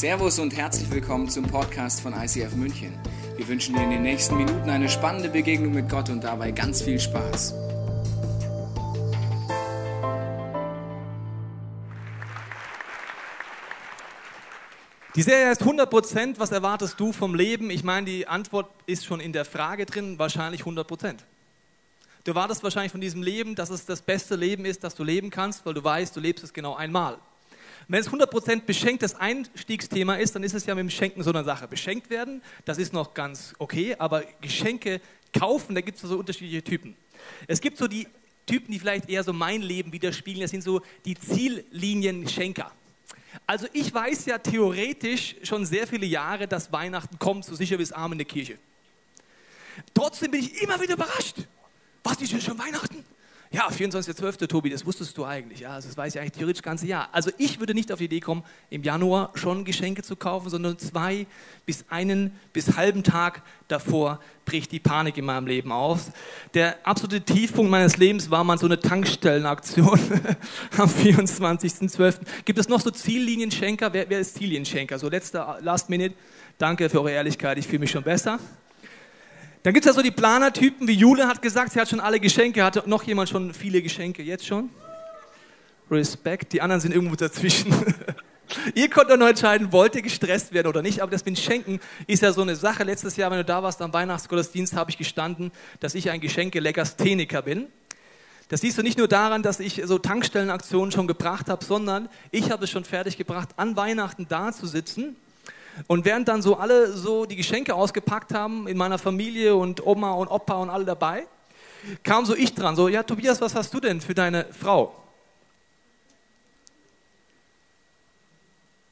Servus und herzlich willkommen zum Podcast von ICF München. Wir wünschen dir in den nächsten Minuten eine spannende Begegnung mit Gott und dabei ganz viel Spaß. Die Serie heißt 100%, was erwartest du vom Leben? Ich meine, die Antwort ist schon in der Frage drin, wahrscheinlich 100%. Du erwartest wahrscheinlich von diesem Leben, dass es das beste Leben ist, das du leben kannst, weil du weißt, du lebst es genau einmal. Wenn es 100% beschenktes Einstiegsthema ist, dann ist es ja mit dem Schenken so eine Sache. Beschenkt werden, das ist noch ganz okay, aber Geschenke kaufen, da gibt es so unterschiedliche Typen. Es gibt so die Typen, die vielleicht eher so mein Leben widerspiegeln, das sind so die Ziellinien-Schenker. Also ich weiß ja theoretisch schon sehr viele Jahre, dass Weihnachten kommt, so sicher wie es Arm in der Kirche. Trotzdem bin ich immer wieder überrascht. Was, ist denn schon Weihnachten? Ja, 24.12. Tobi, das wusstest du eigentlich. Ja, also das weiß ich eigentlich theoretisch das ganze Jahr. Also ich würde nicht auf die Idee kommen, im Januar schon Geschenke zu kaufen, sondern zwei bis einen bis halben Tag davor bricht die Panik in meinem Leben aus. Der absolute Tiefpunkt meines Lebens war mal so eine Tankstellenaktion am 24.12. Gibt es noch so Ziellinienschenker? Wer, wer ist Ziellinienschenker? So letzter Last Minute. Danke für eure Ehrlichkeit, ich fühle mich schon besser. Dann gibt es ja so die Planertypen, wie Jule hat gesagt, sie hat schon alle Geschenke. Hatte noch jemand schon viele Geschenke jetzt schon? Respekt, die anderen sind irgendwo dazwischen. ihr könnt dann noch entscheiden, wollt ihr gestresst werden oder nicht. Aber das mit Schenken ist ja so eine Sache. Letztes Jahr, wenn du da warst am Weihnachtsgottesdienst, habe ich gestanden, dass ich ein Geschenke-Legastheniker bin. Das siehst du nicht nur daran, dass ich so Tankstellenaktionen schon gebracht habe, sondern ich habe es schon fertig gebracht, an Weihnachten da zu sitzen und während dann so alle so die Geschenke ausgepackt haben in meiner Familie und Oma und Opa und alle dabei, kam so ich dran, so, ja Tobias, was hast du denn für deine Frau?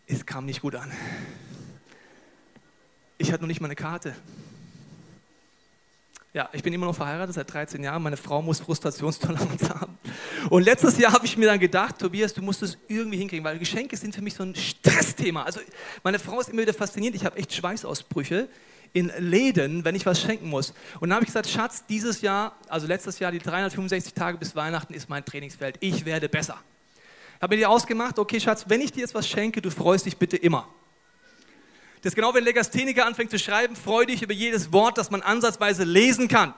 Es kam nicht gut an. Ich hatte noch nicht mal eine Karte. Ja, ich bin immer noch verheiratet seit 13 Jahren. Meine Frau muss Frustrationstoleranz haben. Und letztes Jahr habe ich mir dann gedacht, Tobias, du musst es irgendwie hinkriegen, weil Geschenke sind für mich so ein Stressthema. Also meine Frau ist immer wieder fasziniert. Ich habe echt Schweißausbrüche in Läden, wenn ich was schenken muss. Und dann habe ich gesagt, Schatz, dieses Jahr, also letztes Jahr, die 365 Tage bis Weihnachten ist mein Trainingsfeld. Ich werde besser. Habe mir die ausgemacht, okay, Schatz, wenn ich dir jetzt was schenke, du freust dich bitte immer. Das ist genau, wenn Legastheniker anfängt zu schreiben, freu dich über jedes Wort, das man ansatzweise lesen kann.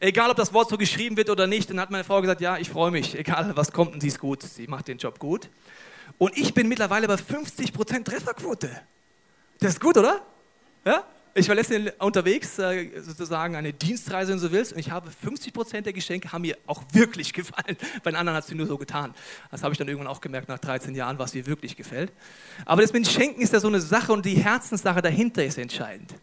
Egal, ob das Wort so geschrieben wird oder nicht, dann hat meine Frau gesagt, ja, ich freue mich, egal was kommt und sie ist gut, sie macht den Job gut. Und ich bin mittlerweile bei 50% Trefferquote. Das ist gut, oder? Ja? Ich war letztens unterwegs, äh, sozusagen eine Dienstreise, wenn du willst, und ich habe 50 Prozent der Geschenke haben mir auch wirklich gefallen. Bei den anderen hat es nur so getan. Das habe ich dann irgendwann auch gemerkt nach 13 Jahren, was mir wirklich gefällt. Aber das mit dem Schenken ist ja so eine Sache und die Herzenssache dahinter ist entscheidend.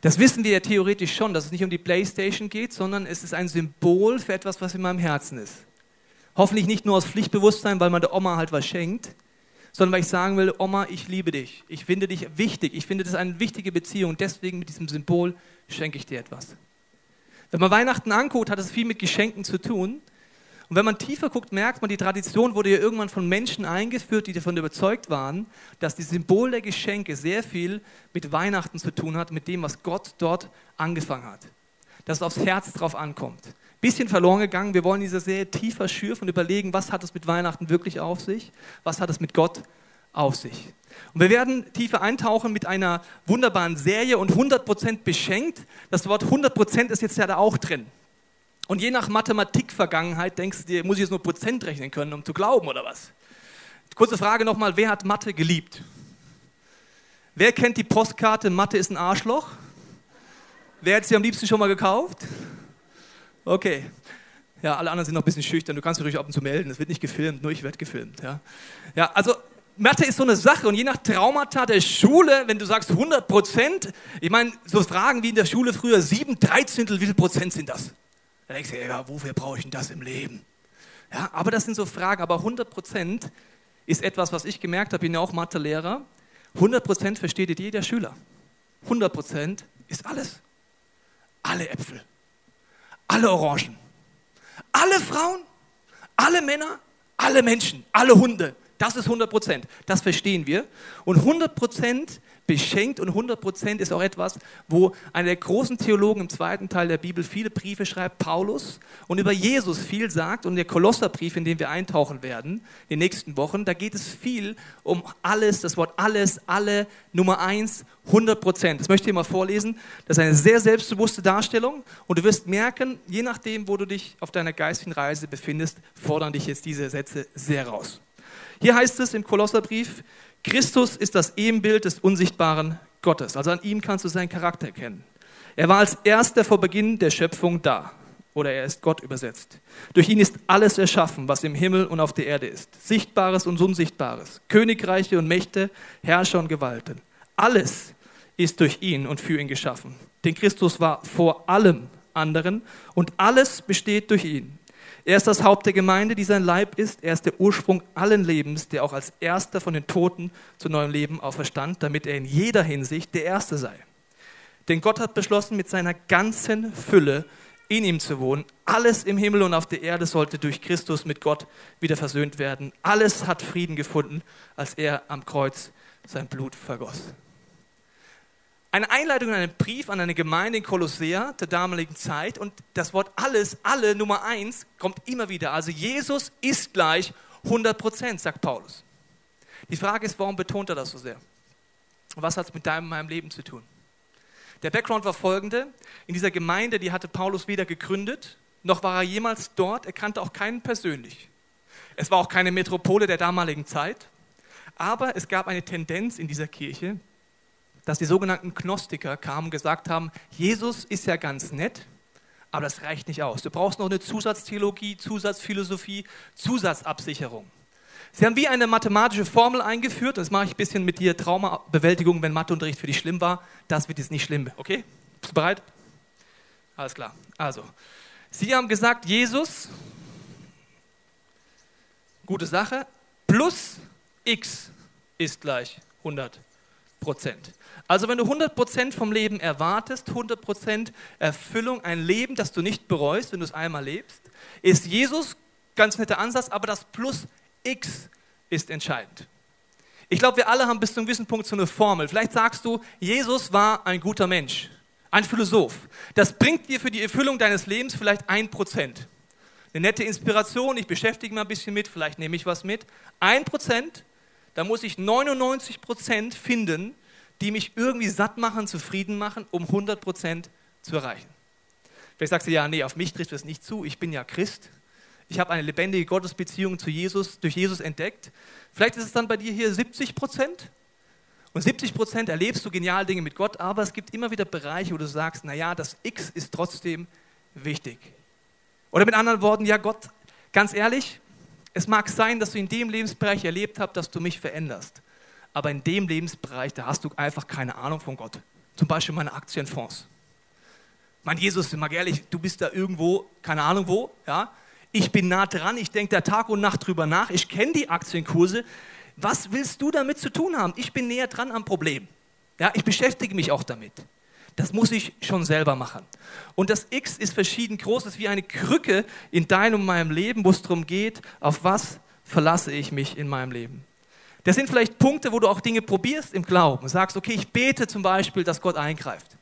Das wissen wir ja theoretisch schon, dass es nicht um die Playstation geht, sondern es ist ein Symbol für etwas, was in meinem Herzen ist. Hoffentlich nicht nur aus Pflichtbewusstsein, weil man der Oma halt was schenkt, sondern weil ich sagen will, Oma, ich liebe dich. Ich finde dich wichtig. Ich finde das eine wichtige Beziehung. Deswegen mit diesem Symbol schenke ich dir etwas. Wenn man Weihnachten anguckt, hat es viel mit Geschenken zu tun. Und wenn man tiefer guckt, merkt man, die Tradition wurde ja irgendwann von Menschen eingeführt, die davon überzeugt waren, dass das Symbol der Geschenke sehr viel mit Weihnachten zu tun hat, mit dem, was Gott dort angefangen hat. Dass es aufs Herz drauf ankommt. Bisschen verloren gegangen. Wir wollen diese Serie tiefer schürfen und überlegen, was hat es mit Weihnachten wirklich auf sich? Was hat es mit Gott auf sich? Und wir werden tiefer eintauchen mit einer wunderbaren Serie und 100% beschenkt. Das Wort 100% ist jetzt ja da auch drin. Und je nach Mathematik-Vergangenheit denkst du dir, muss ich jetzt nur Prozent rechnen können, um zu glauben oder was? Kurze Frage nochmal, wer hat Mathe geliebt? Wer kennt die Postkarte Mathe ist ein Arschloch? Wer hat sie am liebsten schon mal gekauft? Okay. Ja, alle anderen sind noch ein bisschen schüchtern. Du kannst dich ruhig ab und zu melden. Es wird nicht gefilmt, nur ich werde gefilmt. Ja, ja also Mathe ist so eine Sache und je nach Traumata der Schule, wenn du sagst 100 Prozent, ich meine, so Fragen wie in der Schule früher, sieben Dreizehntel, wie viel Prozent sind das? Da denkst du, ja, wofür brauche ich denn das im Leben? Ja, aber das sind so Fragen, aber 100 Prozent ist etwas, was ich gemerkt habe, ich bin ja auch Mathelehrer, 100 Prozent versteht jeder Schüler. 100 Prozent ist alles. Alle Äpfel alle Orangen, alle Frauen, alle Männer, alle Menschen, alle Hunde. Das ist 100 Prozent. Das verstehen wir. Und 100 Prozent beschenkt und 100 Prozent ist auch etwas, wo einer der großen Theologen im zweiten Teil der Bibel viele Briefe schreibt, Paulus, und über Jesus viel sagt. Und der Kolosserbrief, in den wir eintauchen werden in den nächsten Wochen, da geht es viel um alles, das Wort alles, alle, Nummer eins, 100 Prozent. Das möchte ich mal vorlesen. Das ist eine sehr selbstbewusste Darstellung. Und du wirst merken, je nachdem, wo du dich auf deiner geistigen Reise befindest, fordern dich jetzt diese Sätze sehr raus. Hier heißt es im Kolosserbrief, Christus ist das Ebenbild des unsichtbaren Gottes. Also an ihm kannst du seinen Charakter erkennen. Er war als erster vor Beginn der Schöpfung da. Oder er ist Gott übersetzt. Durch ihn ist alles erschaffen, was im Himmel und auf der Erde ist. Sichtbares und Unsichtbares. Königreiche und Mächte, Herrscher und Gewalten. Alles ist durch ihn und für ihn geschaffen. Denn Christus war vor allem anderen und alles besteht durch ihn. Er ist das Haupt der Gemeinde, die sein Leib ist. Er ist der Ursprung allen Lebens, der auch als erster von den Toten zu neuem Leben auferstand, damit er in jeder Hinsicht der Erste sei. Denn Gott hat beschlossen, mit seiner ganzen Fülle in ihm zu wohnen. Alles im Himmel und auf der Erde sollte durch Christus mit Gott wieder versöhnt werden. Alles hat Frieden gefunden, als er am Kreuz sein Blut vergoss. Eine Einleitung in einen Brief an eine Gemeinde in Kolossea der damaligen Zeit und das Wort alles, alle Nummer eins kommt immer wieder. Also Jesus ist gleich 100 Prozent, sagt Paulus. Die Frage ist, warum betont er das so sehr? was hat es mit deinem und meinem Leben zu tun? Der Background war folgende. In dieser Gemeinde, die hatte Paulus weder gegründet, noch war er jemals dort. Er kannte auch keinen persönlich. Es war auch keine Metropole der damaligen Zeit. Aber es gab eine Tendenz in dieser Kirche, dass die sogenannten Gnostiker kamen und gesagt haben, Jesus ist ja ganz nett, aber das reicht nicht aus. Du brauchst noch eine Zusatztheologie, Zusatzphilosophie, Zusatzabsicherung. Sie haben wie eine mathematische Formel eingeführt, das mache ich ein bisschen mit dir, Traumabewältigung, wenn Matheunterricht für dich schlimm war. Das wird jetzt nicht schlimm, okay? Bist du bereit? Alles klar. Also, Sie haben gesagt, Jesus, gute Sache, plus x ist gleich 100 Prozent. Also wenn du 100% vom Leben erwartest, 100% Erfüllung, ein Leben, das du nicht bereust, wenn du es einmal lebst, ist Jesus, ganz netter Ansatz, aber das Plus X ist entscheidend. Ich glaube, wir alle haben bis zu einem gewissen Punkt so eine Formel. Vielleicht sagst du, Jesus war ein guter Mensch, ein Philosoph. Das bringt dir für die Erfüllung deines Lebens vielleicht ein Prozent. Eine nette Inspiration, ich beschäftige mich ein bisschen mit, vielleicht nehme ich was mit. Ein Prozent, da muss ich 99 Prozent finden, die mich irgendwie satt machen, zufrieden machen, um 100% zu erreichen. Vielleicht sagst du, ja, nee, auf mich trifft das nicht zu, ich bin ja Christ. Ich habe eine lebendige Gottesbeziehung zu Jesus, durch Jesus entdeckt. Vielleicht ist es dann bei dir hier 70% Und 70% erlebst du geniale Dinge mit Gott, aber es gibt immer wieder Bereiche, wo du sagst, naja, das X ist trotzdem wichtig. Oder mit anderen Worten, ja Gott, ganz ehrlich, es mag sein, dass du in dem Lebensbereich erlebt hast, dass du mich veränderst aber in dem Lebensbereich, da hast du einfach keine Ahnung von Gott. Zum Beispiel meine Aktienfonds. Mein Jesus, mal ehrlich, du bist da irgendwo, keine Ahnung wo, ja. Ich bin nah dran, ich denke da Tag und Nacht drüber nach, ich kenne die Aktienkurse. Was willst du damit zu tun haben? Ich bin näher dran am Problem. Ja, ich beschäftige mich auch damit. Das muss ich schon selber machen. Und das X ist verschieden groß, ist wie eine Krücke in deinem und meinem Leben, wo es darum geht, auf was verlasse ich mich in meinem Leben. Das sind vielleicht Punkte, wo du auch Dinge probierst im Glauben. Sagst, okay, ich bete zum Beispiel, dass Gott eingreift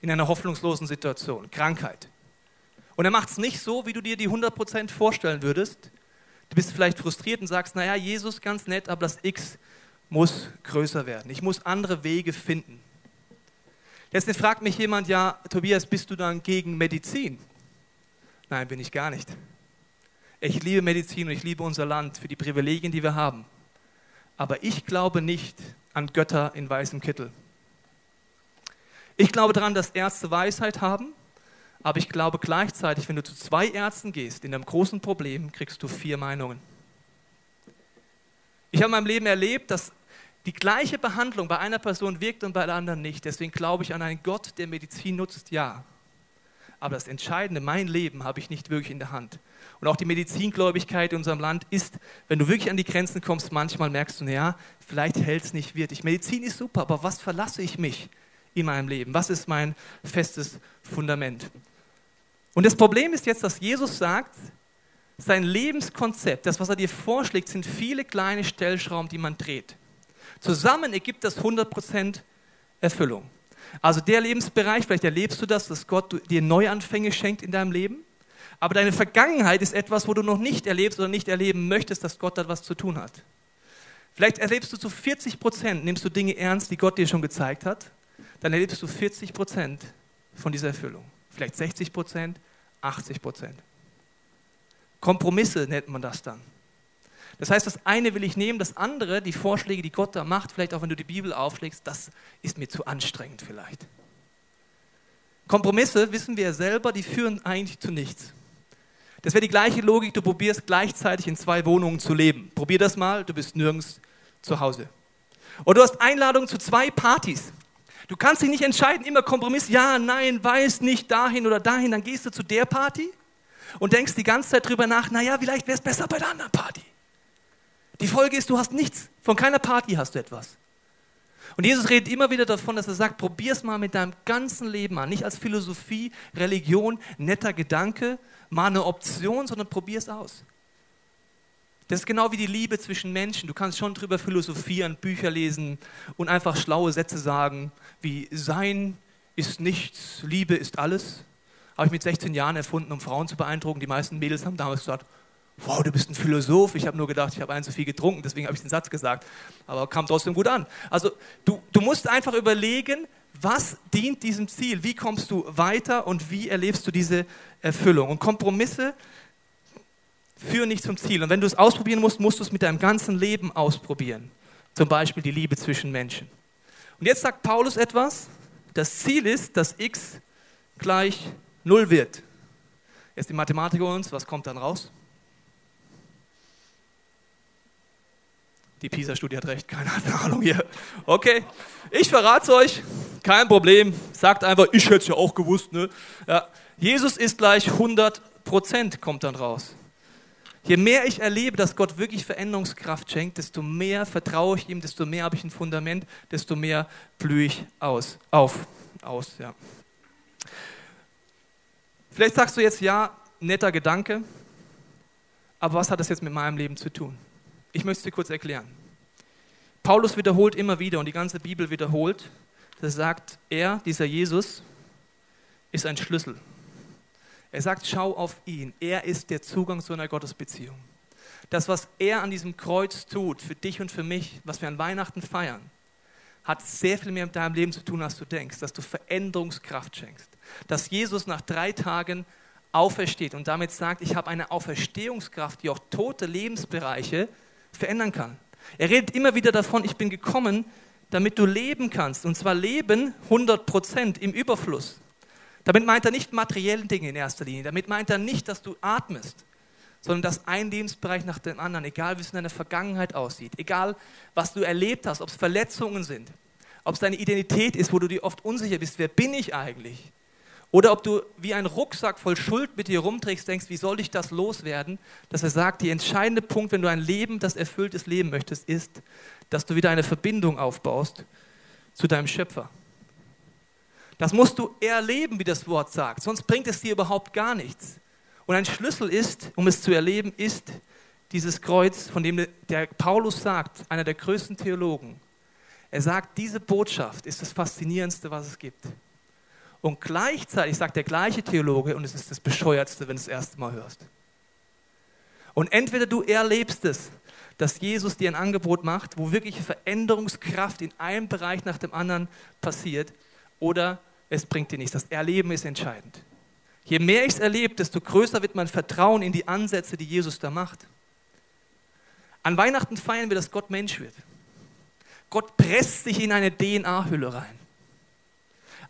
in einer hoffnungslosen Situation, Krankheit. Und er macht es nicht so, wie du dir die 100% vorstellen würdest. Du bist vielleicht frustriert und sagst, naja, Jesus ganz nett, aber das X muss größer werden. Ich muss andere Wege finden. Deswegen fragt mich jemand, ja, Tobias, bist du dann gegen Medizin? Nein, bin ich gar nicht. Ich liebe Medizin und ich liebe unser Land für die Privilegien, die wir haben. Aber ich glaube nicht an Götter in weißem Kittel. Ich glaube daran, dass Ärzte Weisheit haben, aber ich glaube gleichzeitig, wenn du zu zwei Ärzten gehst, in einem großen Problem, kriegst du vier Meinungen. Ich habe in meinem Leben erlebt, dass die gleiche Behandlung bei einer Person wirkt und bei der anderen nicht. Deswegen glaube ich an einen Gott, der Medizin nutzt, ja. Aber das Entscheidende, mein Leben, habe ich nicht wirklich in der Hand. Und auch die Medizingläubigkeit in unserem Land ist, wenn du wirklich an die Grenzen kommst, manchmal merkst du, naja, vielleicht hält es nicht wirklich. Medizin ist super, aber was verlasse ich mich in meinem Leben? Was ist mein festes Fundament? Und das Problem ist jetzt, dass Jesus sagt, sein Lebenskonzept, das, was er dir vorschlägt, sind viele kleine Stellschrauben, die man dreht. Zusammen ergibt das 100% Erfüllung. Also der Lebensbereich, vielleicht erlebst du das, dass Gott dir Neuanfänge schenkt in deinem Leben. Aber deine Vergangenheit ist etwas, wo du noch nicht erlebst oder nicht erleben möchtest, dass Gott da was zu tun hat. Vielleicht erlebst du zu 40 Prozent, nimmst du Dinge ernst, die Gott dir schon gezeigt hat, dann erlebst du 40 Prozent von dieser Erfüllung. Vielleicht 60 Prozent, 80 Prozent. Kompromisse nennt man das dann. Das heißt, das eine will ich nehmen, das andere, die Vorschläge, die Gott da macht, vielleicht auch wenn du die Bibel aufschlägst, das ist mir zu anstrengend vielleicht. Kompromisse, wissen wir ja selber, die führen eigentlich zu nichts. Das wäre die gleiche Logik, du probierst gleichzeitig in zwei Wohnungen zu leben. Probier das mal, du bist nirgends zu Hause. Oder du hast Einladungen zu zwei Partys. Du kannst dich nicht entscheiden, immer Kompromiss, ja, nein, weiß nicht, dahin oder dahin. Dann gehst du zu der Party und denkst die ganze Zeit drüber nach, naja, vielleicht wäre es besser bei der anderen Party. Die Folge ist, du hast nichts. Von keiner Party hast du etwas. Und Jesus redet immer wieder davon, dass er sagt, probier es mal mit deinem ganzen Leben an. Nicht als Philosophie, Religion, netter Gedanke, mal eine Option, sondern probier es aus. Das ist genau wie die Liebe zwischen Menschen. Du kannst schon drüber philosophieren, Bücher lesen und einfach schlaue Sätze sagen, wie Sein ist nichts, Liebe ist alles. Habe ich mit 16 Jahren erfunden, um Frauen zu beeindrucken. Die meisten Mädels haben damals gesagt, wow, du bist ein Philosoph. Ich habe nur gedacht, ich habe einen zu viel getrunken, deswegen habe ich den Satz gesagt. Aber kam trotzdem gut an. Also du, du musst einfach überlegen, was dient diesem Ziel? Wie kommst du weiter und wie erlebst du diese Erfüllung? Und Kompromisse führen nicht zum Ziel. Und wenn du es ausprobieren musst, musst du es mit deinem ganzen Leben ausprobieren. Zum Beispiel die Liebe zwischen Menschen. Und jetzt sagt Paulus etwas. Das Ziel ist, dass x gleich 0 wird. Jetzt die Mathematiker uns, was kommt dann raus? Die PISA-Studie hat recht, keine Ahnung hier. Okay, ich verrate es euch, kein Problem. Sagt einfach, ich hätte es ja auch gewusst. Ne? Ja. Jesus ist gleich 100 Prozent, kommt dann raus. Je mehr ich erlebe, dass Gott wirklich Veränderungskraft schenkt, desto mehr vertraue ich ihm, desto mehr habe ich ein Fundament, desto mehr blühe ich aus, auf, aus, ja. Vielleicht sagst du jetzt, ja, netter Gedanke, aber was hat das jetzt mit meinem Leben zu tun? Ich möchte es dir kurz erklären. Paulus wiederholt immer wieder und die ganze Bibel wiederholt, dass er sagt, er, dieser Jesus, ist ein Schlüssel. Er sagt, schau auf ihn. Er ist der Zugang zu einer Gottesbeziehung. Das, was er an diesem Kreuz tut, für dich und für mich, was wir an Weihnachten feiern, hat sehr viel mehr mit deinem Leben zu tun, als du denkst, dass du Veränderungskraft schenkst. Dass Jesus nach drei Tagen aufersteht und damit sagt, ich habe eine Auferstehungskraft, die auch tote Lebensbereiche verändern kann. Er redet immer wieder davon, ich bin gekommen, damit du leben kannst. Und zwar leben 100 Prozent im Überfluss. Damit meint er nicht materielle Dinge in erster Linie. Damit meint er nicht, dass du atmest, sondern dass ein Lebensbereich nach dem anderen, egal wie es in deiner Vergangenheit aussieht, egal was du erlebt hast, ob es Verletzungen sind, ob es deine Identität ist, wo du dir oft unsicher bist, wer bin ich eigentlich? Oder ob du wie ein Rucksack voll Schuld mit dir rumträgst, denkst, wie soll ich das loswerden? Dass er sagt, der entscheidende Punkt, wenn du ein Leben, das erfülltes Leben möchtest, ist, dass du wieder eine Verbindung aufbaust zu deinem Schöpfer. Das musst du erleben, wie das Wort sagt, sonst bringt es dir überhaupt gar nichts. Und ein Schlüssel ist, um es zu erleben, ist dieses Kreuz, von dem der Paulus sagt, einer der größten Theologen. Er sagt, diese Botschaft ist das Faszinierendste, was es gibt. Und gleichzeitig sagt der gleiche Theologe, und es ist das Bescheuertste, wenn du es das erste Mal hörst. Und entweder du erlebst es, dass Jesus dir ein Angebot macht, wo wirkliche Veränderungskraft in einem Bereich nach dem anderen passiert, oder es bringt dir nichts. Das Erleben ist entscheidend. Je mehr ich es erlebe, desto größer wird mein Vertrauen in die Ansätze, die Jesus da macht. An Weihnachten feiern wir, dass Gott Mensch wird. Gott presst sich in eine DNA-Hülle rein.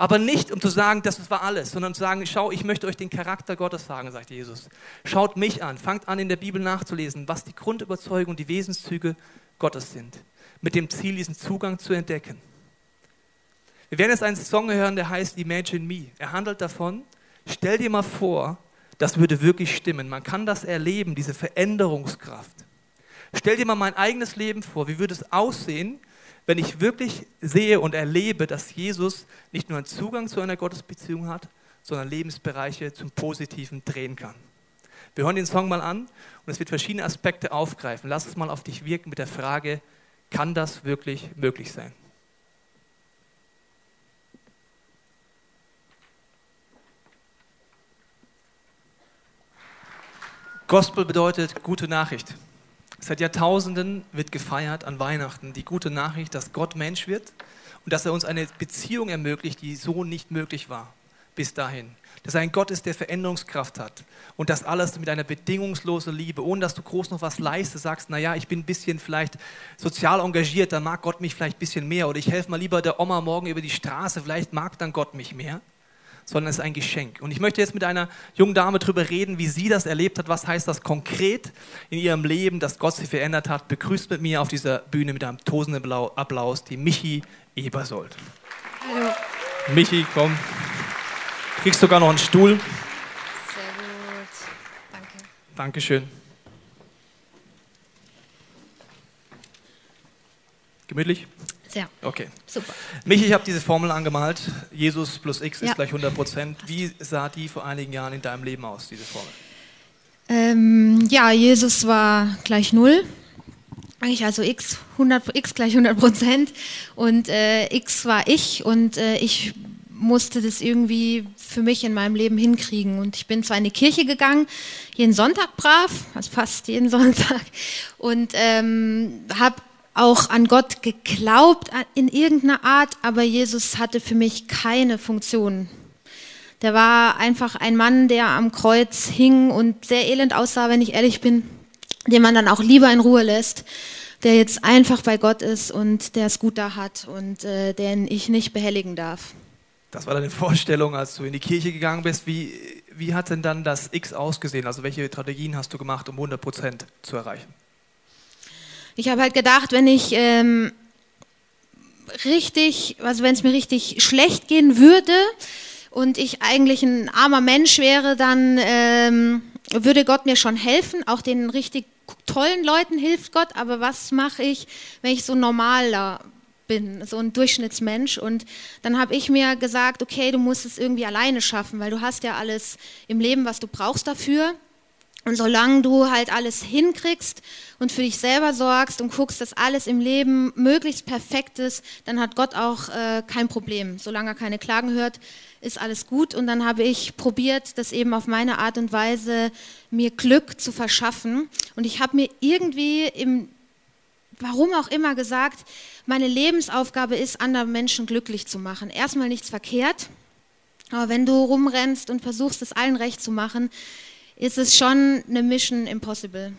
Aber nicht, um zu sagen, das war alles, sondern zu sagen, schau, ich möchte euch den Charakter Gottes sagen, sagt Jesus. Schaut mich an, fangt an, in der Bibel nachzulesen, was die Grundüberzeugung, die Wesenszüge Gottes sind. Mit dem Ziel, diesen Zugang zu entdecken. Wir werden jetzt einen Song hören, der heißt Imagine Me. Er handelt davon, stell dir mal vor, das würde wirklich stimmen. Man kann das erleben, diese Veränderungskraft. Stell dir mal mein eigenes Leben vor. Wie würde es aussehen, wenn ich wirklich sehe und erlebe, dass Jesus nicht nur einen Zugang zu einer Gottesbeziehung hat, sondern Lebensbereiche zum Positiven drehen kann. Wir hören den Song mal an und es wird verschiedene Aspekte aufgreifen. Lass es mal auf dich wirken mit der Frage, kann das wirklich möglich sein? Gospel bedeutet gute Nachricht. Seit Jahrtausenden wird gefeiert an Weihnachten die gute Nachricht, dass Gott Mensch wird und dass er uns eine Beziehung ermöglicht, die so nicht möglich war bis dahin. Dass er ein Gott ist, der Veränderungskraft hat und das alles mit einer bedingungslosen Liebe, ohne dass du groß noch was leistest, sagst, naja, ich bin ein bisschen vielleicht sozial engagiert, dann mag Gott mich vielleicht ein bisschen mehr oder ich helfe mal lieber der Oma morgen über die Straße, vielleicht mag dann Gott mich mehr sondern es ist ein Geschenk. Und ich möchte jetzt mit einer jungen Dame darüber reden, wie sie das erlebt hat. Was heißt das konkret in ihrem Leben, dass Gott sie verändert hat? Begrüßt mit mir auf dieser Bühne mit einem tosenden Applaus die Michi Ebersold. Hallo. Michi, komm. Du kriegst sogar noch einen Stuhl. Sehr gut. Danke. Dankeschön. Gemütlich? Sehr. Okay. Super. Michi, ich habe diese Formel angemalt. Jesus plus X Ja. ist gleich 100 Prozent. Wie sah die vor einigen Jahren in deinem Leben aus, diese Formel? Ähm, ja, Jesus war gleich null. Eigentlich also x, 100, x gleich 100 Prozent. Und äh, x war ich und äh, ich musste das irgendwie für mich in meinem Leben hinkriegen. Und ich bin zwar in die Kirche gegangen, jeden Sonntag brav, also fast jeden Sonntag, und ähm, habe auch an Gott geglaubt in irgendeiner Art, aber Jesus hatte für mich keine Funktion. Der war einfach ein Mann, der am Kreuz hing und sehr elend aussah, wenn ich ehrlich bin, den man dann auch lieber in Ruhe lässt, der jetzt einfach bei Gott ist und der es gut da hat und äh, den ich nicht behelligen darf. Das war deine Vorstellung, als du in die Kirche gegangen bist. Wie, wie hat denn dann das X ausgesehen? Also welche Strategien hast du gemacht, um 100 Prozent zu erreichen? Ich habe halt gedacht, wenn ich ähm, richtig, also wenn es mir richtig schlecht gehen würde und ich eigentlich ein armer Mensch wäre, dann ähm, würde Gott mir schon helfen. Auch den richtig tollen Leuten hilft Gott. Aber was mache ich, wenn ich so normaler bin, so ein Durchschnittsmensch? Und dann habe ich mir gesagt, okay, du musst es irgendwie alleine schaffen, weil du hast ja alles im Leben, was du brauchst dafür. Und solange du halt alles hinkriegst und für dich selber sorgst und guckst, dass alles im Leben möglichst perfekt ist, dann hat Gott auch äh, kein Problem. Solange er keine Klagen hört, ist alles gut. Und dann habe ich probiert, das eben auf meine Art und Weise mir Glück zu verschaffen. Und ich habe mir irgendwie im warum auch immer gesagt, meine Lebensaufgabe ist, andere Menschen glücklich zu machen. Erstmal nichts verkehrt, aber wenn du rumrennst und versuchst, es allen recht zu machen, ist es schon eine Mission impossible.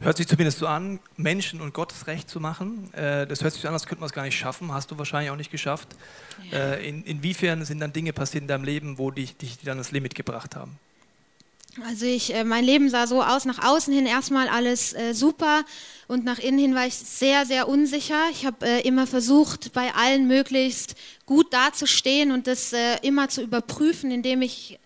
Hört sich zumindest so an, Menschen und Gottes Recht zu machen. Äh, Das hört sich so an, als könnte man es gar nicht schaffen. Hast du wahrscheinlich auch nicht geschafft. Äh, In, inwiefern sind dann Dinge passiert in deinem Leben, wo dich, dich dann das Limit gebracht haben? Also ich, äh, mein Leben sah so aus, nach außen hin erstmal alles äh, super und nach innen hin war ich sehr, sehr unsicher. Ich habe äh, immer versucht, bei allen möglichst gut dazustehen und das äh, immer zu überprüfen, indem ich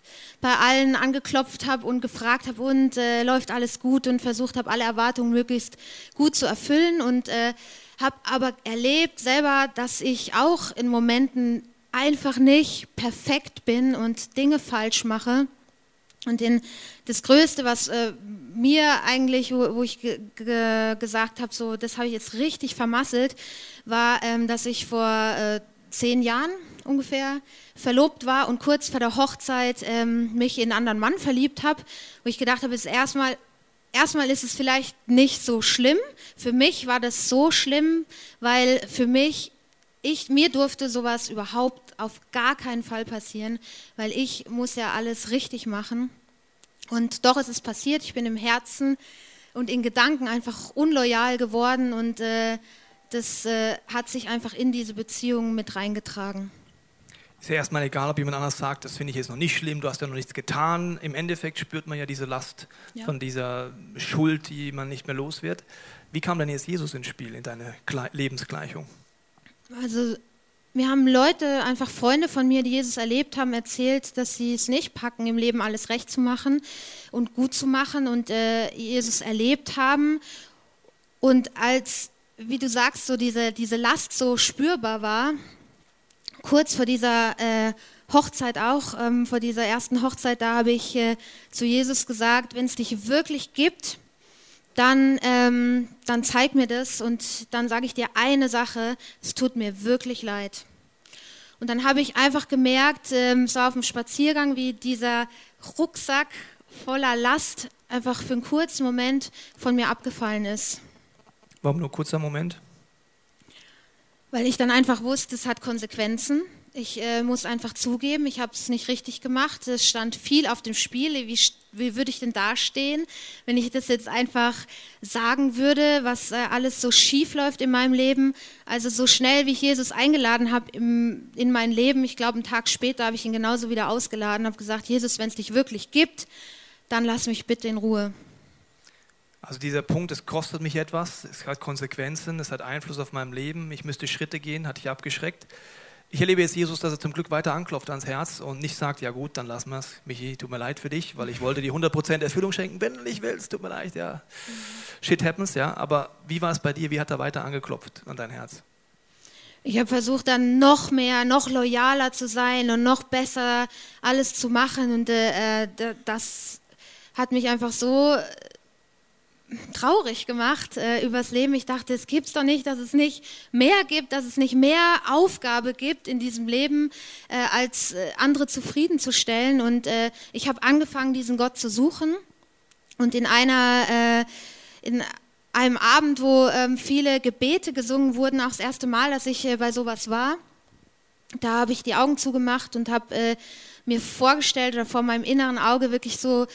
bei allen angeklopft habe und gefragt habe, und äh, läuft alles gut und versucht habe, alle Erwartungen möglichst gut zu erfüllen und äh, habe aber erlebt selber, dass ich auch in Momenten einfach nicht perfekt bin und Dinge falsch mache. Und den, das Größte, was äh, mir eigentlich, wo, wo ich ge ge gesagt habe, so, das habe ich jetzt richtig vermasselt, war, ähm, dass ich vor äh, zehn Jahren ungefähr verlobt war und kurz vor der Hochzeit ähm, mich in einen anderen Mann verliebt habe, wo ich gedacht habe, erstmal erstmal ist es vielleicht nicht so schlimm. Für mich war das so schlimm, weil für mich, ich, mir durfte sowas überhaupt auf gar keinen Fall passieren, weil ich muss ja alles richtig machen. Und doch ist es passiert, ich bin im Herzen und in Gedanken einfach unloyal geworden und äh, das äh, hat sich einfach in diese Beziehung mit reingetragen. Ist ja erstmal egal, ob jemand anders sagt, das finde ich jetzt noch nicht schlimm, du hast ja noch nichts getan. Im Endeffekt spürt man ja diese Last Ja. von dieser Schuld, die man nicht mehr los wird. Wie kam denn jetzt Jesus ins Spiel in deine Gle- Lebensgleichung? Also mir haben Leute, einfach Freunde von mir, die Jesus erlebt haben, erzählt, dass sie es nicht packen, im Leben alles recht zu machen und gut zu machen und äh, Jesus erlebt haben. Und als, wie du sagst, so diese, diese Last so spürbar war, kurz vor dieser äh, Hochzeit auch, ähm, vor dieser ersten Hochzeit, da habe ich äh, zu Jesus gesagt, wenn es dich wirklich gibt, dann, ähm, dann zeig mir das und dann sage ich dir eine Sache, es tut mir wirklich leid. Und dann habe ich einfach gemerkt, ähm, so auf dem Spaziergang, wie dieser Rucksack voller Last einfach für einen kurzen Moment von mir abgefallen ist. Warum nur kurzer Moment? Weil ich dann einfach wusste, es hat Konsequenzen. Ich äh, muss einfach zugeben, ich habe es nicht richtig gemacht. Es stand viel auf dem Spiel. Wie, wie würde ich denn dastehen, wenn ich das jetzt einfach sagen würde, was äh, alles so schief läuft in meinem Leben? Also so schnell, wie ich Jesus eingeladen habe in mein Leben, ich glaube, einen Tag später habe ich ihn genauso wieder ausgeladen, habe gesagt, Jesus, wenn es dich wirklich gibt, dann lass mich bitte in Ruhe. Also dieser Punkt, es kostet mich etwas, es hat Konsequenzen, es hat Einfluss auf mein Leben, ich müsste Schritte gehen, hat dich abgeschreckt. Ich erlebe jetzt Jesus, dass er zum Glück weiter anklopft ans Herz und nicht sagt, ja gut, dann lassen wir es. Michi, tut mir leid für dich, weil ich wollte die 100% Erfüllung schenken. Wenn du nicht willst, tut mir leid, ja. Shit happens, ja. Aber wie war es bei dir? Wie hat er weiter angeklopft an dein Herz? Ich habe versucht, dann noch mehr, noch loyaler zu sein und noch besser alles zu machen. Und äh, das hat mich einfach so traurig gemacht äh, übers Leben. Ich dachte, es gibt es doch nicht, dass es nicht mehr gibt, dass es nicht mehr Aufgabe gibt in diesem Leben, äh, als äh, andere zufriedenzustellen. Und äh, ich habe angefangen, diesen Gott zu suchen. Und in einer, äh, in einem Abend, wo ähm, viele Gebete gesungen wurden, auch das erste Mal, dass ich äh, bei sowas war, da habe ich die Augen zugemacht und habe mir vorgestellt oder vor meinem inneren Auge wirklich so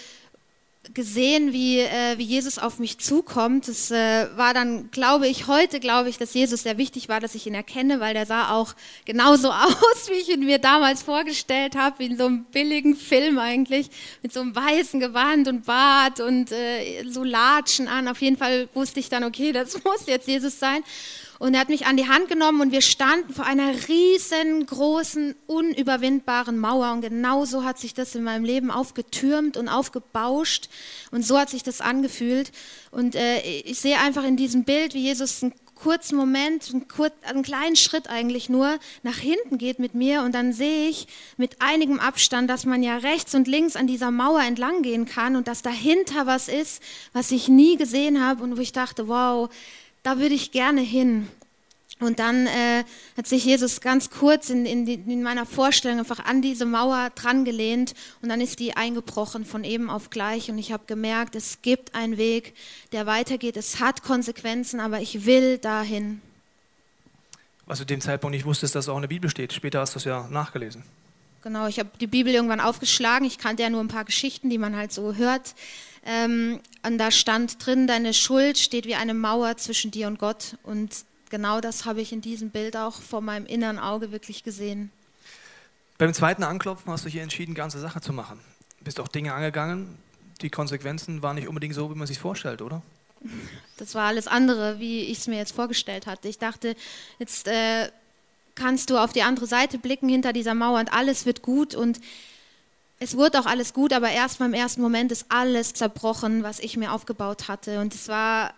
gesehen, wie, äh, wie Jesus auf mich zukommt. Das äh, war dann, glaube ich, heute glaube ich, dass Jesus sehr wichtig war, dass ich ihn erkenne, weil der sah auch genauso aus, wie ich ihn mir damals vorgestellt habe, in so einem billigen Film eigentlich, mit so einem weißen Gewand und Bart und äh, so Latschen an. Auf jeden Fall wusste ich dann, okay, das muss jetzt Jesus sein. Und er hat mich an die Hand genommen und wir standen vor einer riesengroßen, unüberwindbaren Mauer. Und genau so hat sich das in meinem Leben aufgetürmt und aufgebauscht. Und so hat sich das angefühlt. Und äh, ich sehe einfach in diesem Bild, wie Jesus einen kurzen Moment, einen, kur einen kleinen Schritt eigentlich nur nach hinten geht mit mir. Und dann sehe ich mit einigem Abstand, dass man ja rechts und links an dieser Mauer entlang gehen kann und dass dahinter was ist, was ich nie gesehen habe und wo ich dachte, wow, da würde ich gerne hin. Und dann äh, hat sich Jesus ganz kurz in, in, die, in, meiner Vorstellung einfach an diese Mauer dran gelehnt und dann ist die eingebrochen von eben auf gleich und ich habe gemerkt, es gibt einen Weg, der weitergeht. Es hat Konsequenzen, aber ich will dahin. Was du dem Zeitpunkt nicht wusstest, dass auch in der Bibel steht. Später hast du es ja nachgelesen. Genau, ich habe die Bibel irgendwann aufgeschlagen. Ich kannte ja nur ein paar Geschichten, die man halt so hört. Ähm, und da stand drin, deine Schuld steht wie eine Mauer zwischen dir und Gott. Und genau das habe ich in diesem Bild auch vor meinem inneren Auge wirklich gesehen. Beim zweiten Anklopfen hast du hier entschieden, ganze Sache zu machen. Bist auch Dinge angegangen. Die Konsequenzen waren nicht unbedingt so, wie man sich vorstellt, oder? Das war alles andere, wie ich es mir jetzt vorgestellt hatte. Ich dachte, jetzt äh, kannst du auf die andere Seite blicken hinter dieser Mauer und alles wird gut und es wurde auch alles gut, aber erst beim ersten Moment ist alles zerbrochen, was ich mir aufgebaut hatte. Und es war,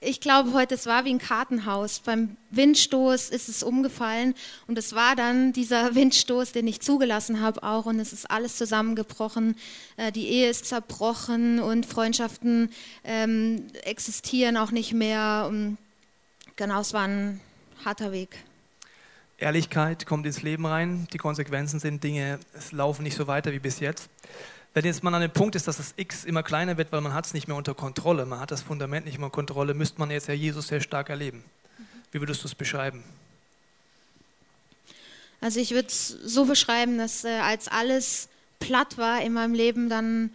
ich glaube heute, es war wie ein Kartenhaus. Beim Windstoß ist es umgefallen und es war dann dieser Windstoß, den ich zugelassen habe auch und es ist alles zusammengebrochen. Äh, die Ehe ist zerbrochen und Freundschaften ähm, existieren auch nicht mehr. Und genau, es war ein harter Weg. Ehrlichkeit kommt ins Leben rein, die Konsequenzen sind Dinge, es laufen nicht so weiter wie bis jetzt. Wenn jetzt man an dem Punkt ist, dass das X immer kleiner wird, weil man hat es nicht mehr unter Kontrolle, man hat das Fundament nicht mehr unter Kontrolle, müsste man jetzt ja Jesus sehr stark erleben. Wie würdest du es beschreiben? Also ich würde es so beschreiben, dass äh, als alles platt war in meinem Leben, dann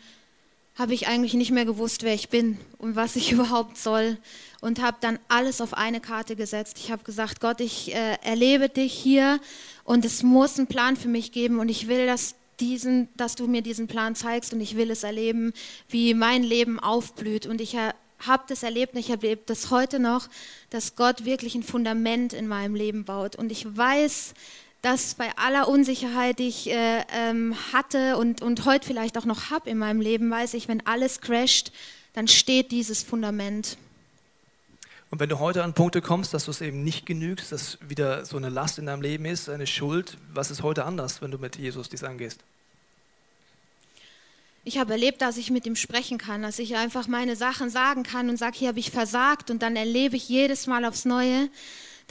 habe ich eigentlich nicht mehr gewusst, wer ich bin und was ich überhaupt soll und habe dann alles auf eine Karte gesetzt. Ich habe gesagt, Gott, ich äh, erlebe dich hier und es muss einen Plan für mich geben und ich will, dass, diesen, dass du mir diesen Plan zeigst und ich will es erleben, wie mein Leben aufblüht und ich äh, habe das erlebt und ich erlebe das heute noch, dass Gott wirklich ein Fundament in meinem Leben baut und ich weiß, dass bei aller Unsicherheit, die ich äh, ähm, hatte und, und heute vielleicht auch noch habe in meinem Leben, weiß ich, wenn alles crasht, dann steht dieses Fundament. Und wenn du heute an Punkte kommst, dass du es eben nicht genügst, dass wieder so eine Last in deinem Leben ist, eine Schuld, was ist heute anders, wenn du mit Jesus dies angehst? Ich habe erlebt, dass ich mit ihm sprechen kann, dass ich einfach meine Sachen sagen kann und sage, hier habe ich versagt und dann erlebe ich jedes Mal aufs Neue,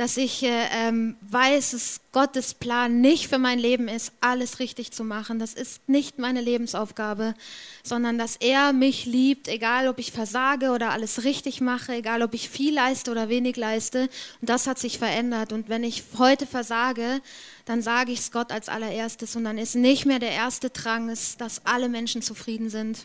dass ich äh, ähm, weiß, dass Gottes Plan nicht für mein Leben ist, alles richtig zu machen. Das ist nicht meine Lebensaufgabe, sondern dass er mich liebt, egal ob ich versage oder alles richtig mache, egal ob ich viel leiste oder wenig leiste. Und das hat sich verändert. Und wenn ich heute versage, dann sage ich es Gott als allererstes. Und dann ist nicht mehr der erste Drang, dass alle Menschen zufrieden sind.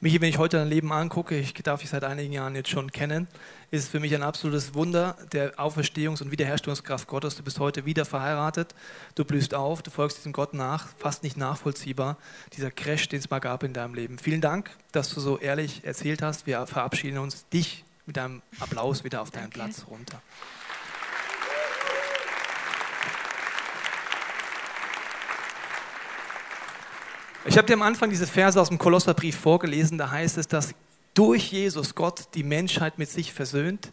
Michi, wenn ich heute dein Leben angucke, ich darf dich seit einigen Jahren jetzt schon kennen, ist es für mich ein absolutes Wunder der Auferstehungs- und Wiederherstellungskraft Gottes. Du bist heute wieder verheiratet, du blühst auf, du folgst diesem Gott nach, fast nicht nachvollziehbar, dieser Crash, den es mal gab in deinem Leben. Vielen Dank, dass du so ehrlich erzählt hast. Wir verabschieden uns dich mit einem Applaus wieder auf deinen Danke. Platz runter. Ich habe dir am Anfang diese Verse aus dem Kolosserbrief vorgelesen. Da heißt es, dass durch Jesus Gott die Menschheit mit sich versöhnt,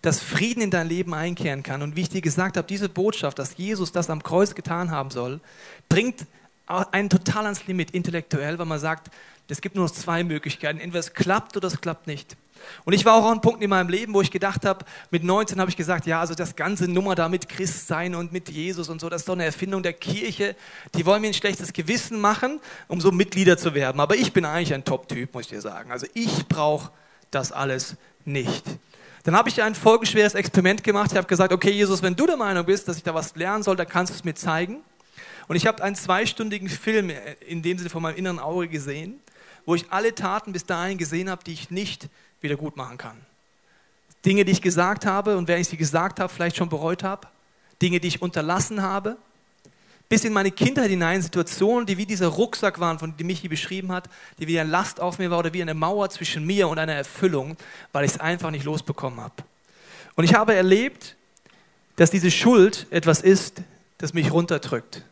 dass Frieden in dein Leben einkehren kann. Und wie ich dir gesagt habe, diese Botschaft, dass Jesus das am Kreuz getan haben soll, bringt einen total ans Limit intellektuell, weil man sagt, es gibt nur zwei Möglichkeiten. Entweder es klappt oder es klappt nicht. Und ich war auch an einem Punkt in meinem Leben, wo ich gedacht habe, mit 19 habe ich gesagt, ja, also das ganze Nummer da mit Christ sein und mit Jesus und so, das ist doch eine Erfindung der Kirche. Die wollen mir ein schlechtes Gewissen machen, um so Mitglieder zu werden. Aber ich bin eigentlich ein Top-Typ, muss ich dir sagen. Also ich brauche das alles nicht. Dann habe ich ein folgenschweres Experiment gemacht. Ich habe gesagt, okay, Jesus, wenn du der Meinung bist, dass ich da was lernen soll, dann kannst du es mir zeigen. Und ich habe einen zweistündigen Film in dem Sinne von meinem inneren Auge gesehen, wo ich alle Taten bis dahin gesehen habe, die ich nicht wieder gut machen kann. Dinge, die ich gesagt habe und während ich sie gesagt habe, vielleicht schon bereut habe. Dinge, die ich unterlassen habe. Bis in meine Kindheit hinein Situationen, die wie dieser Rucksack waren, von dem Michi beschrieben hat, die wie eine Last auf mir war oder wie eine Mauer zwischen mir und einer Erfüllung, weil ich es einfach nicht losbekommen habe. Und ich habe erlebt, dass diese Schuld etwas ist, das mich runterdrückt.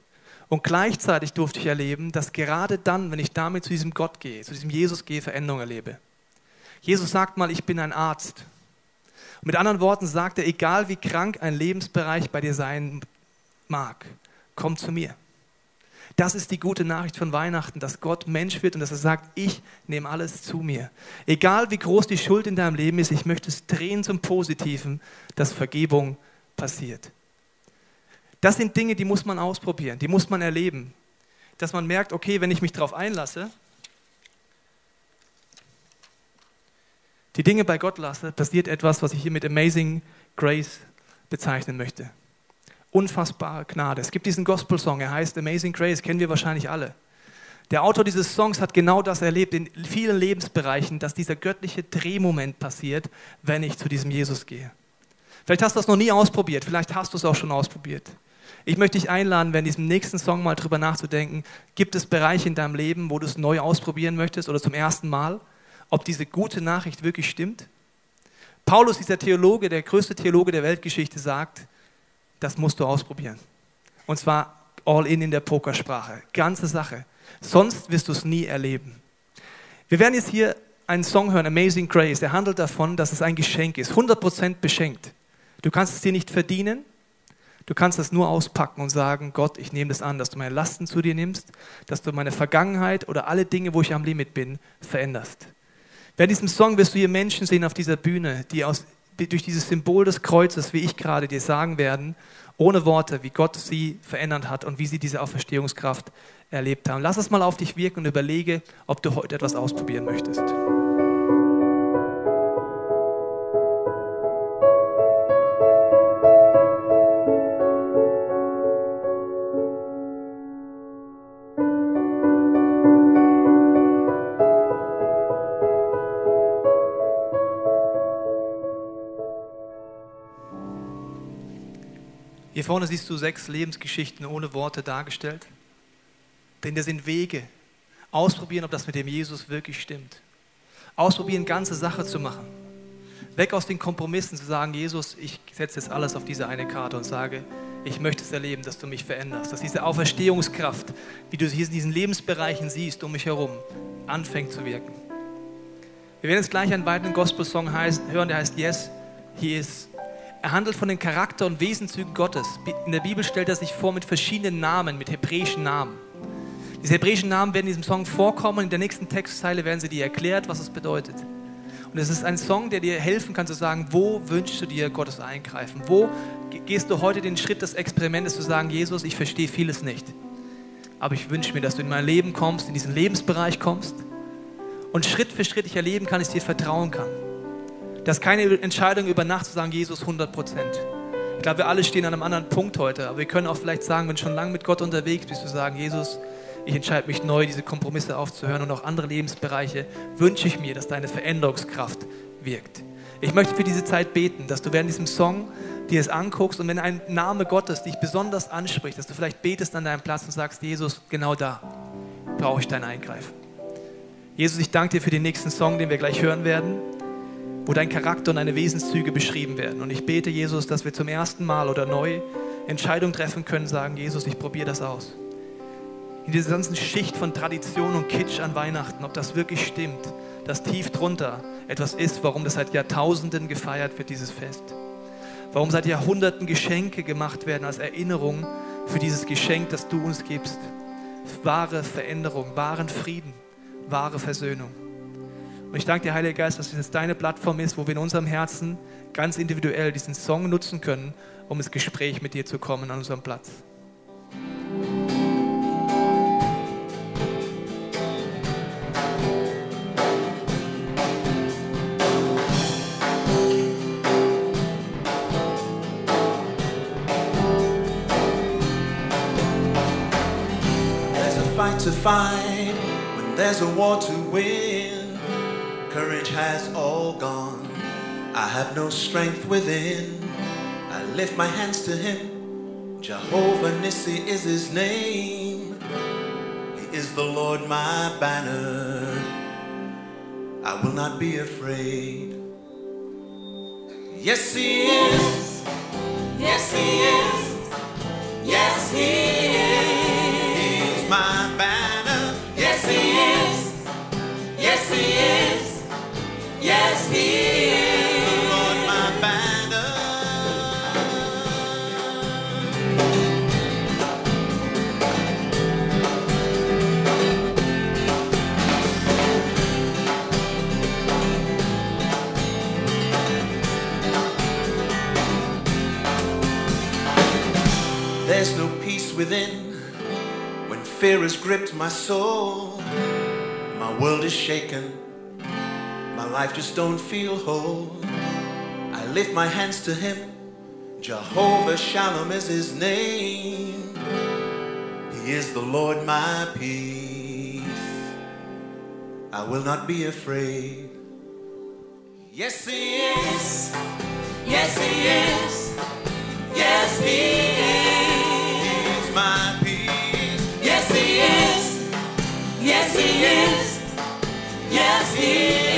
Und gleichzeitig durfte ich erleben, dass gerade dann, wenn ich damit zu diesem Gott gehe, zu diesem Jesus gehe, Veränderung erlebe. Jesus sagt mal, ich bin ein Arzt. Mit anderen Worten sagt er, egal wie krank ein Lebensbereich bei dir sein mag, komm zu mir. Das ist die gute Nachricht von Weihnachten, dass Gott Mensch wird und dass er sagt, ich nehme alles zu mir. Egal wie groß die Schuld in deinem Leben ist, ich möchte es drehen zum Positiven, dass Vergebung passiert. Das sind Dinge, die muss man ausprobieren, die muss man erleben. Dass man merkt, okay, wenn ich mich darauf einlasse, die Dinge bei Gott lasse, passiert etwas, was ich hier mit Amazing Grace bezeichnen möchte. Unfassbare Gnade. Es gibt diesen Gospel-Song, er heißt Amazing Grace, kennen wir wahrscheinlich alle. Der Autor dieses Songs hat genau das erlebt in vielen Lebensbereichen, dass dieser göttliche Drehmoment passiert, wenn ich zu diesem Jesus gehe. Vielleicht hast du das noch nie ausprobiert, vielleicht hast du es auch schon ausprobiert. Ich möchte dich einladen, während diesem nächsten Song mal drüber nachzudenken, gibt es Bereiche in deinem Leben, wo du es neu ausprobieren möchtest oder zum ersten Mal? Ob diese gute Nachricht wirklich stimmt? Paulus, dieser Theologe, der größte Theologe der Weltgeschichte, sagt, das musst du ausprobieren. Und zwar all in in der Pokersprache. Ganze Sache. Sonst wirst du es nie erleben. Wir werden jetzt hier einen Song hören, Amazing Grace. Der handelt davon, dass es ein Geschenk ist. 100% beschenkt. Du kannst es dir nicht verdienen. Du kannst es nur auspacken und sagen, Gott, ich nehme das an, dass du meine Lasten zu dir nimmst, dass du meine Vergangenheit oder alle Dinge, wo ich am Limit bin, veränderst. Bei diesem Song wirst du hier Menschen sehen auf dieser Bühne, die aus, durch dieses Symbol des Kreuzes, wie ich gerade dir sagen werden, ohne Worte, wie Gott sie verändert hat und wie sie diese Auferstehungskraft erlebt haben. Lass es mal auf dich wirken und überlege, ob du heute etwas ausprobieren möchtest. Hier vorne siehst du sechs Lebensgeschichten ohne Worte dargestellt. Denn da sind Wege. Ausprobieren, ob das mit dem Jesus wirklich stimmt. Ausprobieren, ganze Sache zu machen. Weg aus den Kompromissen zu sagen, Jesus, ich setze jetzt alles auf diese eine Karte und sage, ich möchte es erleben, dass du mich veränderst, dass diese Auferstehungskraft, wie du sie in diesen Lebensbereichen siehst, um mich herum, anfängt zu wirken. Wir werden jetzt gleich einen weiteren Gospel-Song hören, der heißt Yes, He is. Er handelt von den Charakter- und Wesenzügen Gottes. In der Bibel stellt er sich vor mit verschiedenen Namen, mit hebräischen Namen. Diese hebräischen Namen werden in diesem Song vorkommen. In der nächsten Textzeile werden sie dir erklärt, was es bedeutet. Und es ist ein Song, der dir helfen kann zu sagen, wo wünschst du dir Gottes Eingreifen? Wo gehst du heute den Schritt des Experimentes zu sagen, Jesus, ich verstehe vieles nicht. Aber ich wünsche mir, dass du in mein Leben kommst, in diesen Lebensbereich kommst und Schritt für Schritt ich erleben kann, ich dir vertrauen kann. Das ist keine Entscheidung über Nacht zu sagen, Jesus 100 Prozent. Ich glaube, wir alle stehen an einem anderen Punkt heute, aber wir können auch vielleicht sagen, wenn du schon lange mit Gott unterwegs bist, zu sagen, Jesus, ich entscheide mich neu, diese Kompromisse aufzuhören und auch andere Lebensbereiche wünsche ich mir, dass deine Veränderungskraft wirkt. Ich möchte für diese Zeit beten, dass du während diesem Song dir es anguckst und wenn ein Name Gottes dich besonders anspricht, dass du vielleicht betest an deinem Platz und sagst, Jesus, genau da brauche ich dein Eingreifen. Jesus, ich danke dir für den nächsten Song, den wir gleich hören werden, wo dein Charakter und deine Wesenszüge beschrieben werden. Und ich bete, Jesus, dass wir zum ersten Mal oder neu Entscheidungen treffen können, sagen, Jesus, ich probiere das aus. In dieser ganzen Schicht von Tradition und Kitsch an Weihnachten, ob das wirklich stimmt, dass tief drunter etwas ist, warum das seit Jahrtausenden gefeiert wird, dieses Fest. Warum seit Jahrhunderten Geschenke gemacht werden als Erinnerung für dieses Geschenk, das du uns gibst. Wahre Veränderung, wahren Frieden wahre Versöhnung. Und ich danke dir, Heiliger Geist, dass es deine Plattform ist, wo wir in unserem Herzen ganz individuell diesen Song nutzen können, um ins Gespräch mit dir zu kommen an unserem Platz. to fight there's a war to win. Courage has all gone. I have no strength within. I lift my hands to Him. Jehovah Nissi is His name. He is the Lord my banner. I will not be afraid. Yes, He is. Yes, He is. Yes, He is. He's my banner. Yes, He is. Yes, He is. Yes, He is. The Lord, my banner. There's no peace within when fear has gripped my soul. My world is shaken. Life just don't feel whole. I lift my hands to him. Jehovah Shalom is his name. He is the Lord my peace. I will not be afraid. Yes, he is. Yes, he is. Yes, he is. He's my peace. Yes, He is. Yes, He is. Yes, He is.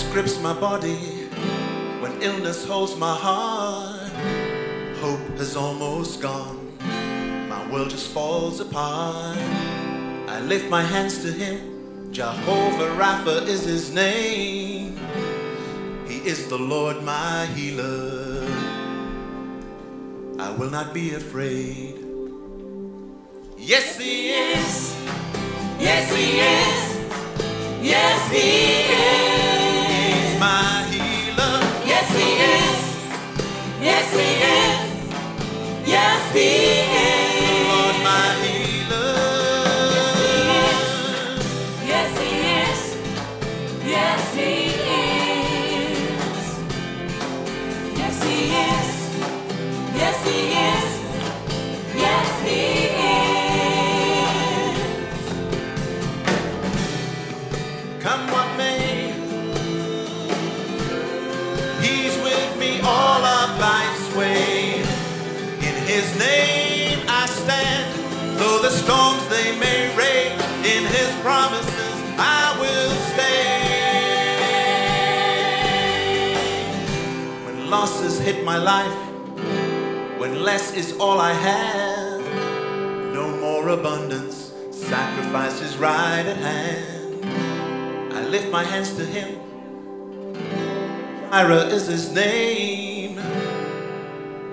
Sickness grips my body when illness holds my heart. Hope has almost gone. My world just falls apart. I lift my hands to Him. Jehovah Rapha is His name. He is the Lord my healer. I will not be afraid. Yes, He is. Yes, He is. Yes, He is. Yes, He is. Yes, He is. they may in his promises. I will stay. When losses hit my life, when less is all I have, no more abundance, sacrifice is right at hand. I lift my hands to him. Ira is his name.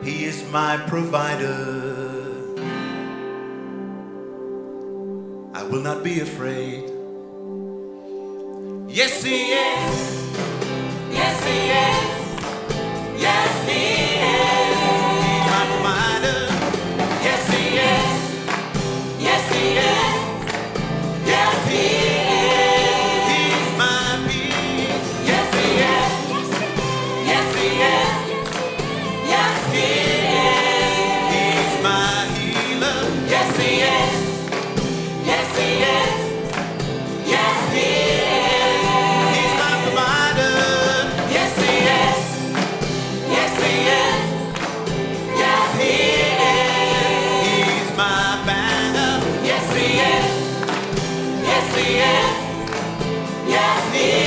He is my provider. Will not be afraid. Yes, He is. Yes, he is. Yes, he is. Yes, he is. Yes,